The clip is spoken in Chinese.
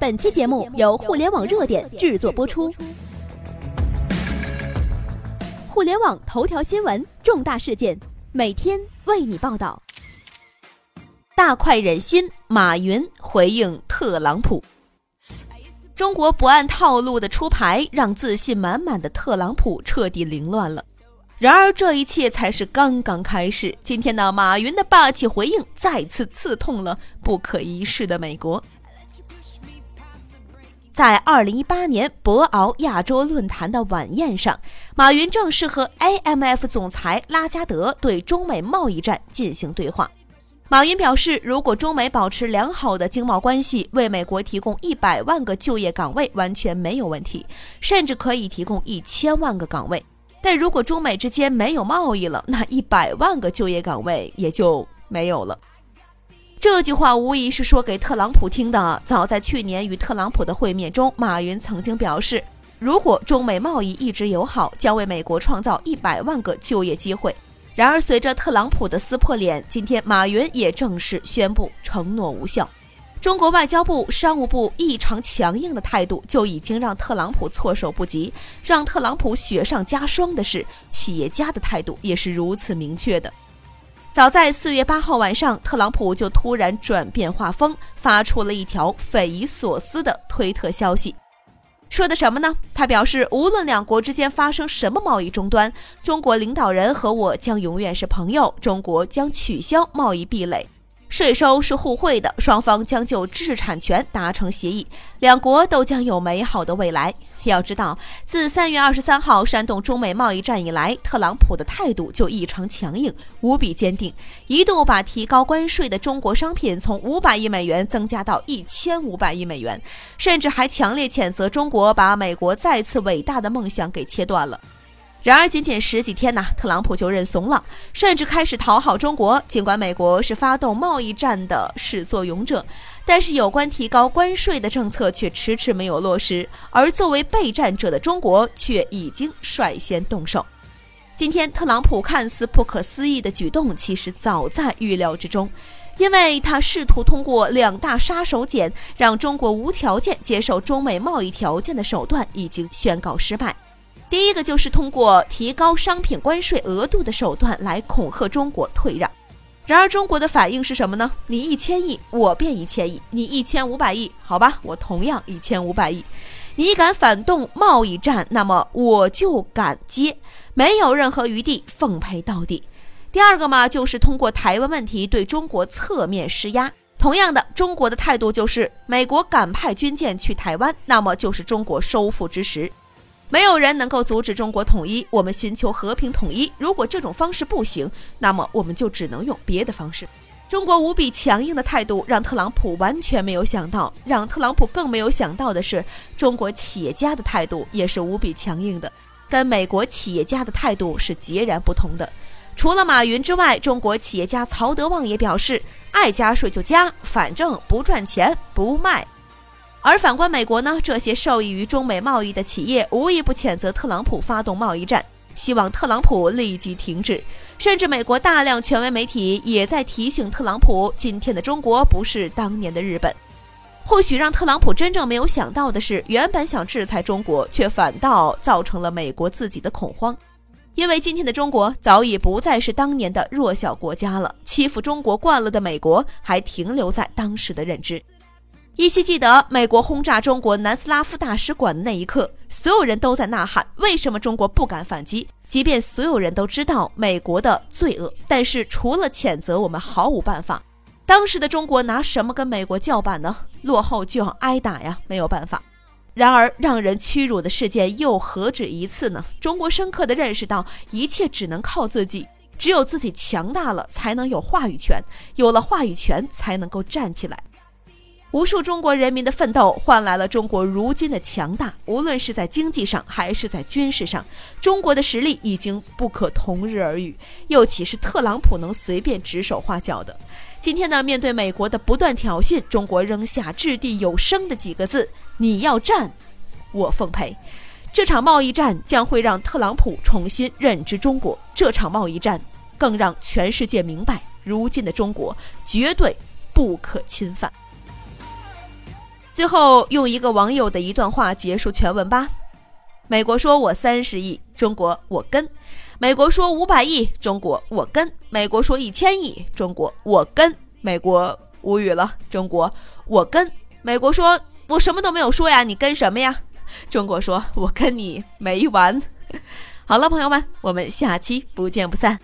本期节目由互联网热点制作播出。互联网头条新闻，重大事件，每天为你报道。大快人心，马云回应特朗普。中国不按套路的出牌，让自信满满的特朗普彻底凌乱了。然而，这一切才是刚刚开始。今天呢，马云的霸气回应再次刺痛了不可一世的美国。在二零一八年博鳌亚洲论坛的晚宴上，马云正式和 IMF 总裁拉加德对中美贸易战进行对话。马云表示，如果中美保持良好的经贸关系，为美国提供一百万个就业岗位完全没有问题，甚至可以提供一千万个岗位。但如果中美之间没有贸易了，那一百万个就业岗位也就没有了。这句话无疑是说给特朗普听的。早在去年与特朗普的会面中，马云曾经表示，如果中美贸易一直友好，将为美国创造一百万个就业机会。然而，随着特朗普的撕破脸，今天马云也正式宣布承诺无效。中国外交部、商务部异常强硬的态度，就已经让特朗普措手不及。让特朗普雪上加霜的是，企业家的态度也是如此明确的。早在四月八号晚上，特朗普就突然转变画风，发出了一条匪夷所思的推特消息，说的什么呢？他表示，无论两国之间发生什么贸易终端，中国领导人和我将永远是朋友，中国将取消贸易壁垒。税收是互惠的，双方将就知识产权达成协议，两国都将有美好的未来。要知道，自三月二十三号煽动中美贸易战以来，特朗普的态度就异常强硬，无比坚定，一度把提高关税的中国商品从五百亿美元增加到一千五百亿美元，甚至还强烈谴责中国把美国再次伟大的梦想给切断了。然而，仅仅十几天呐，特朗普就认怂了，甚至开始讨好中国。尽管美国是发动贸易战的始作俑者，但是有关提高关税的政策却迟迟没有落实。而作为备战者的中国，却已经率先动手。今天，特朗普看似不可思议的举动，其实早在预料之中，因为他试图通过两大杀手锏，让中国无条件接受中美贸易条件的手段，已经宣告失败。第一个就是通过提高商品关税额度的手段来恐吓中国退让，然而中国的反应是什么呢？你一千亿，我便一千亿；你一千五百亿，好吧，我同样一千五百亿。你敢反动贸易战，那么我就敢接，没有任何余地，奉陪到底。第二个嘛，就是通过台湾问题对中国侧面施压。同样的，中国的态度就是，美国敢派军舰去台湾，那么就是中国收复之时。没有人能够阻止中国统一，我们寻求和平统一。如果这种方式不行，那么我们就只能用别的方式。中国无比强硬的态度让特朗普完全没有想到，让特朗普更没有想到的是，中国企业家的态度也是无比强硬的，跟美国企业家的态度是截然不同的。除了马云之外，中国企业家曹德旺也表示，爱加税就加，反正不赚钱不卖。而反观美国呢，这些受益于中美贸易的企业无一不谴责特朗普发动贸易战，希望特朗普立即停止。甚至美国大量权威媒体也在提醒特朗普，今天的中国不是当年的日本。或许让特朗普真正没有想到的是，原本想制裁中国，却反倒造成了美国自己的恐慌，因为今天的中国早已不再是当年的弱小国家了。欺负中国惯了的美国，还停留在当时的认知。依稀记得美国轰炸中国南斯拉夫大使馆的那一刻，所有人都在呐喊：为什么中国不敢反击？即便所有人都知道美国的罪恶，但是除了谴责，我们毫无办法。当时的中国拿什么跟美国叫板呢？落后就要挨打呀，没有办法。然而，让人屈辱的事件又何止一次呢？中国深刻地认识到，一切只能靠自己，只有自己强大了，才能有话语权；有了话语权，才能够站起来。无数中国人民的奋斗换来了中国如今的强大，无论是在经济上还是在军事上，中国的实力已经不可同日而语。又岂是特朗普能随便指手画脚的？今天呢，面对美国的不断挑衅，中国扔下掷地有声的几个字：“你要战，我奉陪。”这场贸易战将会让特朗普重新认知中国，这场贸易战更让全世界明白，如今的中国绝对不可侵犯。最后用一个网友的一段话结束全文吧。美国说我三十亿，中国我跟；美国说五百亿，中国我跟；美国说一千亿，中国我跟。美国无语了，中国我跟。美国说我什么都没有说呀，你跟什么呀？中国说我跟你没完。好了，朋友们，我们下期不见不散。